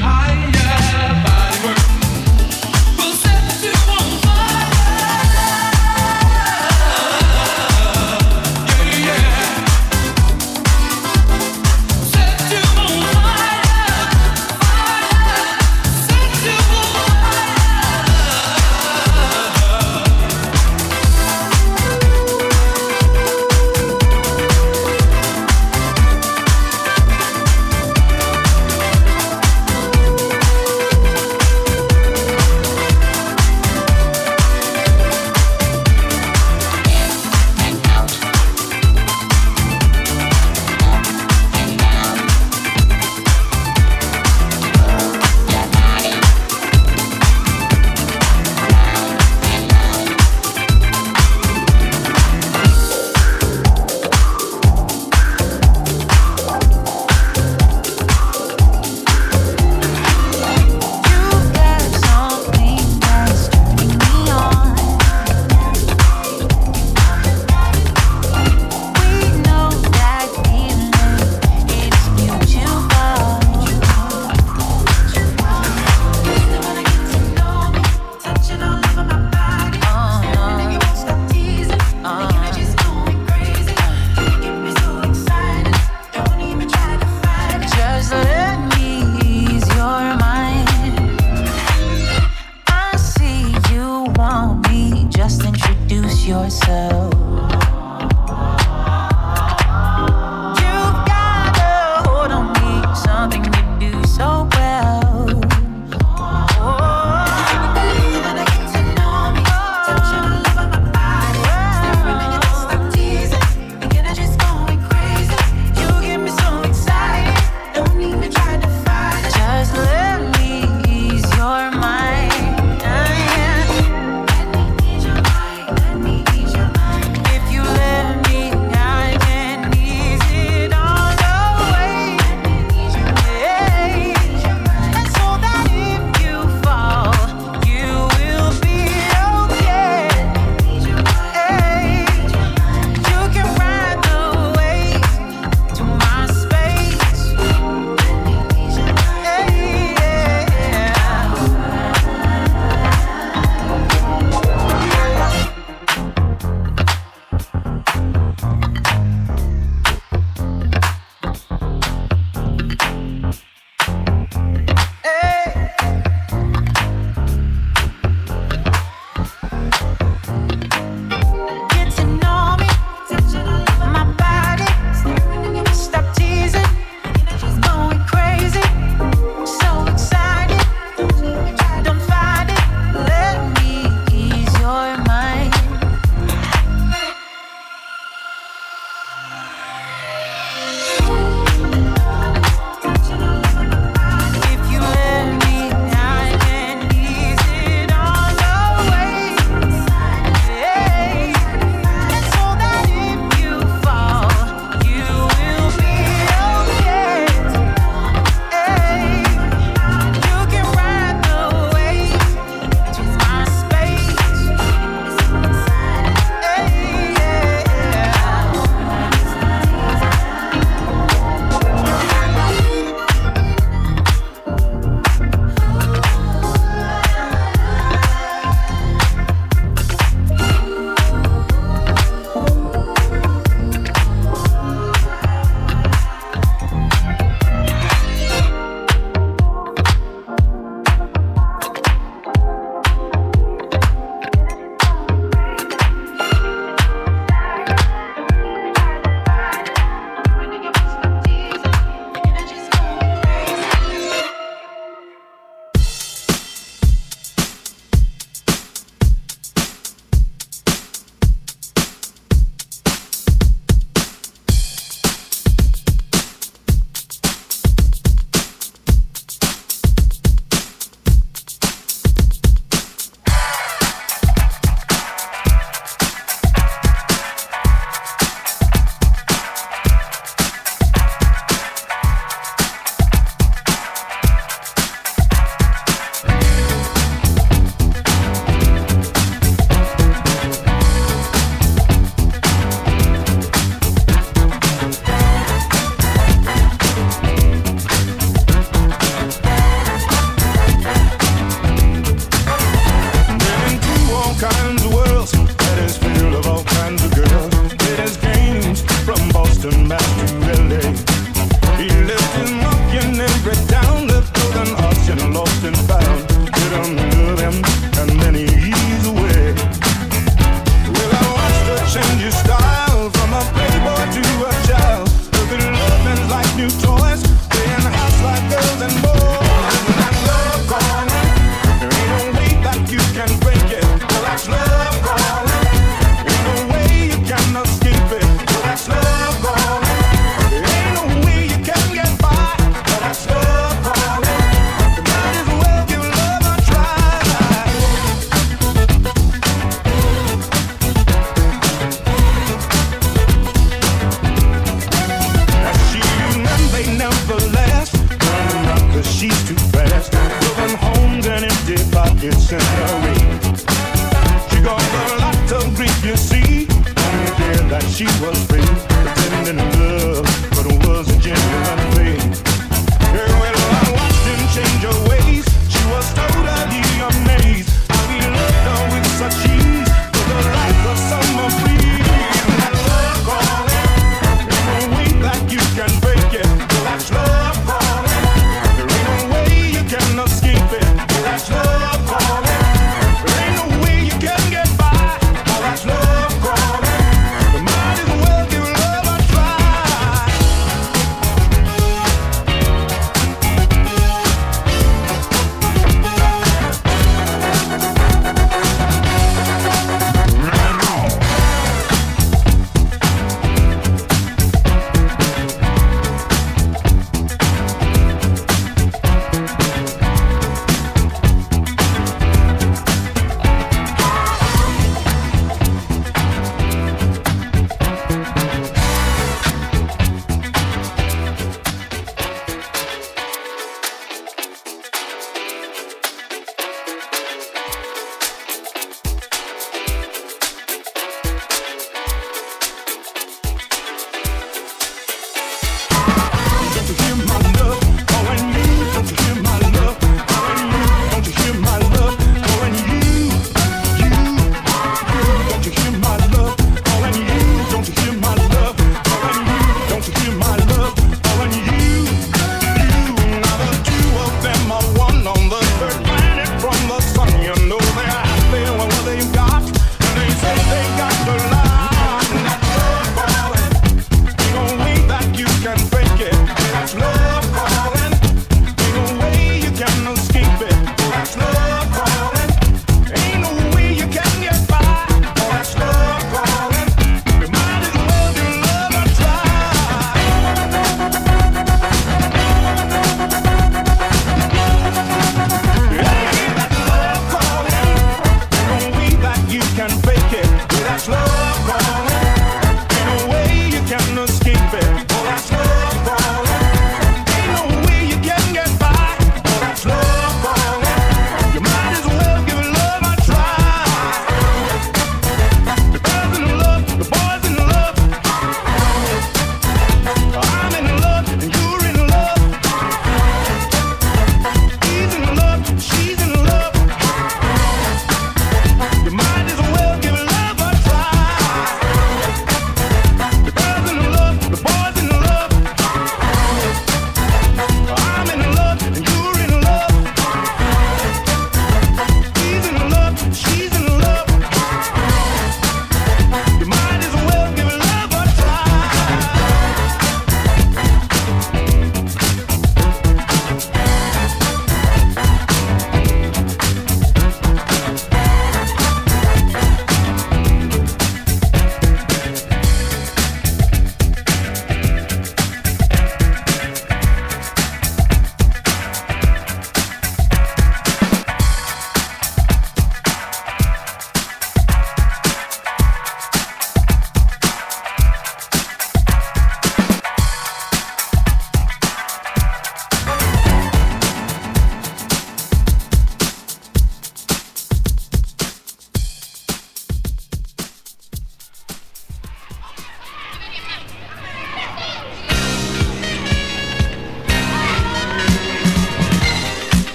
higher.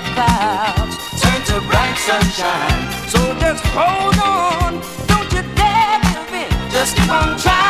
clouds turn to bright sunshine. So just hold on, don't you dare give in, just keep on trying.